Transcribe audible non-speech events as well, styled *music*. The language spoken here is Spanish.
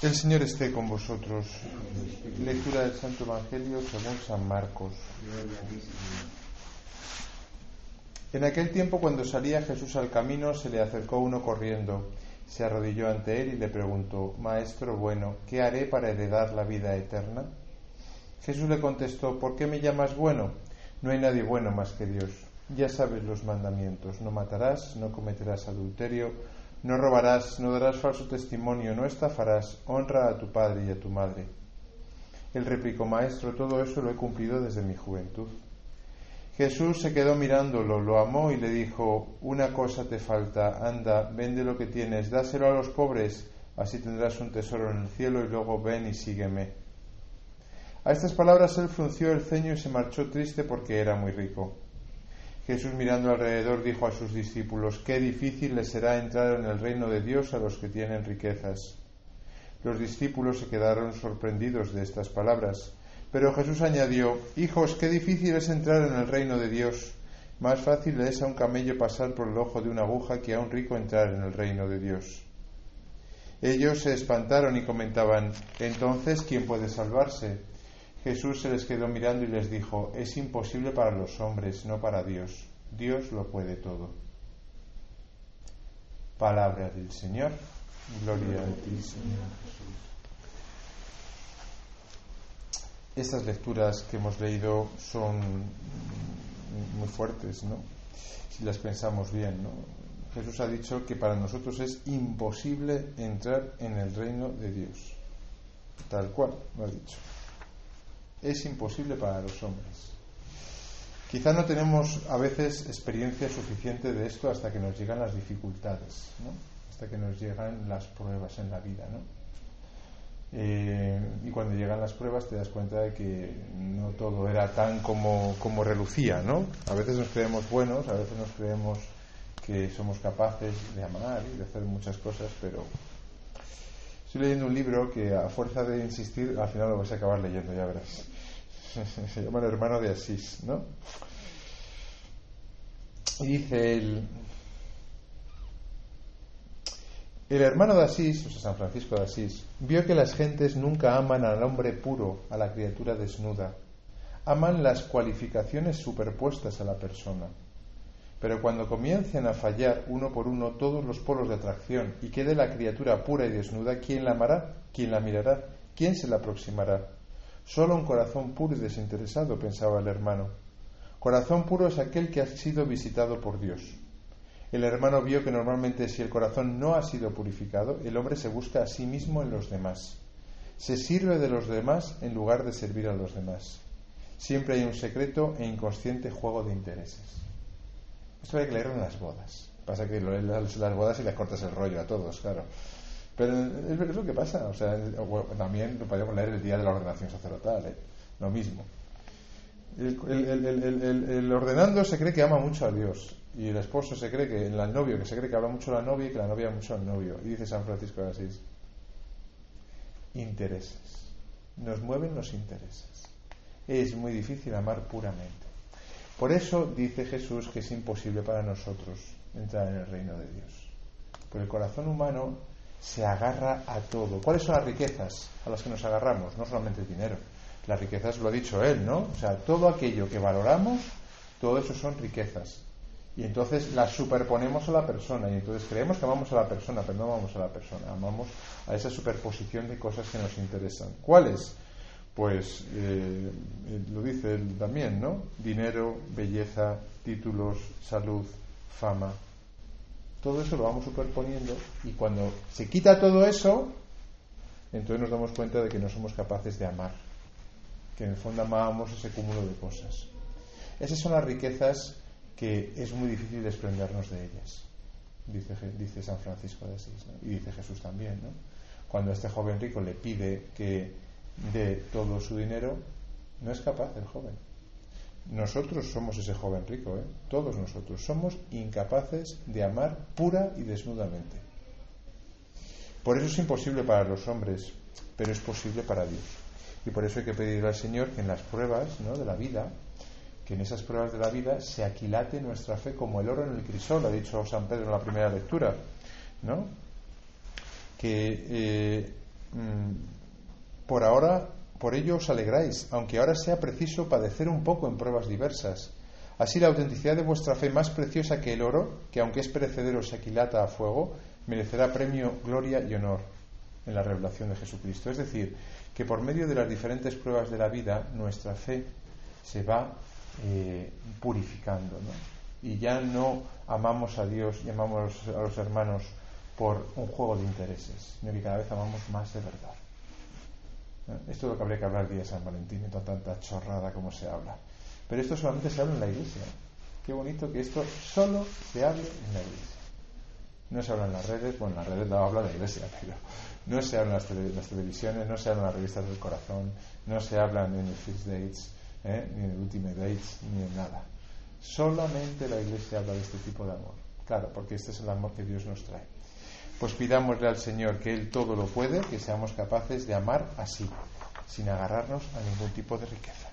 El Señor esté con vosotros. Lectura del Santo Evangelio según San Marcos. En aquel tiempo, cuando salía Jesús al camino, se le acercó uno corriendo, se arrodilló ante él y le preguntó, Maestro bueno, ¿qué haré para heredar la vida eterna? Jesús le contestó, ¿por qué me llamas bueno? No hay nadie bueno más que Dios. Ya sabes los mandamientos, no matarás, no cometerás adulterio, no robarás, no darás falso testimonio, no estafarás, honra a tu padre y a tu madre. Él replicó, Maestro, todo eso lo he cumplido desde mi juventud. Jesús se quedó mirándolo, lo amó y le dijo, Una cosa te falta, anda, vende lo que tienes, dáselo a los pobres, así tendrás un tesoro en el cielo y luego ven y sígueme. A estas palabras él frunció el ceño y se marchó triste porque era muy rico. Jesús mirando alrededor dijo a sus discípulos, qué difícil les será entrar en el reino de Dios a los que tienen riquezas. Los discípulos se quedaron sorprendidos de estas palabras, pero Jesús añadió, Hijos, qué difícil es entrar en el reino de Dios. Más fácil es a un camello pasar por el ojo de una aguja que a un rico entrar en el reino de Dios. Ellos se espantaron y comentaban, entonces, ¿quién puede salvarse? Jesús se les quedó mirando y les dijo, es imposible para los hombres, no para Dios. Dios lo puede todo. Palabra del Señor. Gloria a ti, Señor Jesús. Estas lecturas que hemos leído son muy fuertes, ¿no? Si las pensamos bien, ¿no? Jesús ha dicho que para nosotros es imposible entrar en el reino de Dios. Tal cual lo ha dicho es imposible para los hombres. Quizá no tenemos a veces experiencia suficiente de esto hasta que nos llegan las dificultades, ¿no? hasta que nos llegan las pruebas en la vida. ¿no? Eh, y cuando llegan las pruebas te das cuenta de que no todo era tan como, como relucía. ¿no? A veces nos creemos buenos, a veces nos creemos que somos capaces de amar y de hacer muchas cosas, pero Estoy leyendo un libro que a fuerza de insistir al final lo vas a acabar leyendo, ya verás. *laughs* Se llama El hermano de Asís, ¿no? Y dice el, el hermano de Asís, o sea, San Francisco de Asís, vio que las gentes nunca aman al hombre puro, a la criatura desnuda. Aman las cualificaciones superpuestas a la persona. Pero cuando comiencen a fallar uno por uno todos los polos de atracción y quede la criatura pura y desnuda, ¿quién la amará? ¿Quién la mirará? ¿Quién se la aproximará? Solo un corazón puro y desinteresado, pensaba el hermano. Corazón puro es aquel que ha sido visitado por Dios. El hermano vio que normalmente si el corazón no ha sido purificado, el hombre se busca a sí mismo en los demás. Se sirve de los demás en lugar de servir a los demás. Siempre hay un secreto e inconsciente juego de intereses. Esto hay que leerlo en las bodas. Pasa que lo lees las bodas y le cortas el rollo a todos, claro. Pero es, lo que pasa. O sea, también lo podemos leer el día de la ordenación sacerdotal, ¿eh? lo mismo. El, ordenando se cree que ama mucho a Dios y el esposo se cree que el novio que se cree que habla mucho a la novia y que la novia mucho al novio y dice San Francisco de Asís intereses nos mueven los intereses es muy difícil amar puramente por eso dice Jesús que es imposible para nosotros entrar en el reino de Dios. Porque el corazón humano se agarra a todo. ¿Cuáles son las riquezas a las que nos agarramos? No solamente el dinero. Las riquezas lo ha dicho él, ¿no? O sea, todo aquello que valoramos, todo eso son riquezas. Y entonces las superponemos a la persona. Y entonces creemos que amamos a la persona, pero no amamos a la persona. Amamos a esa superposición de cosas que nos interesan. ¿Cuáles? Pues eh, eh, lo dice él también, ¿no? Dinero, belleza, títulos, salud, fama. Todo eso lo vamos superponiendo y cuando se quita todo eso, entonces nos damos cuenta de que no somos capaces de amar, que en el fondo amamos ese cúmulo de cosas. Esas son las riquezas que es muy difícil desprendernos de ellas, dice, dice San Francisco de Asís, y dice Jesús también, ¿no? Cuando este joven rico le pide que de todo su dinero, no es capaz el joven. Nosotros somos ese joven rico, ¿eh? todos nosotros somos incapaces de amar pura y desnudamente. Por eso es imposible para los hombres, pero es posible para Dios. Y por eso hay que pedirle al Señor que en las pruebas ¿no? de la vida, que en esas pruebas de la vida se aquilate nuestra fe como el oro en el crisol, ha dicho San Pedro en la primera lectura, ¿no? que eh, mm, por ahora, por ello os alegráis, aunque ahora sea preciso padecer un poco en pruebas diversas. Así la autenticidad de vuestra fe, más preciosa que el oro, que aunque es perecedero se aquilata a fuego, merecerá premio, gloria y honor en la revelación de Jesucristo. Es decir, que por medio de las diferentes pruebas de la vida, nuestra fe se va eh, purificando. ¿no? Y ya no amamos a Dios y amamos a los hermanos por un juego de intereses, sino que cada vez amamos más de verdad. Esto es lo que habría que hablar el día de San Valentín, y tanta chorrada como se habla. Pero esto solamente se habla en la iglesia. Qué bonito que esto solo se hable en la iglesia. No se habla en las redes, bueno, en las redes no habla la iglesia, *laughs* pero no se habla en las, televisiones, no se habla en las revistas del corazón, no se habla en el First Dates, ¿eh? ni en el Ultimate Dates, ni en nada. Solamente la iglesia habla de este tipo de amor. Claro, porque este es el amor que Dios nos trae. Pues pidámosle al Señor que Él todo lo puede, que seamos capaces de amar así, sin agarrarnos a ningún tipo de riqueza.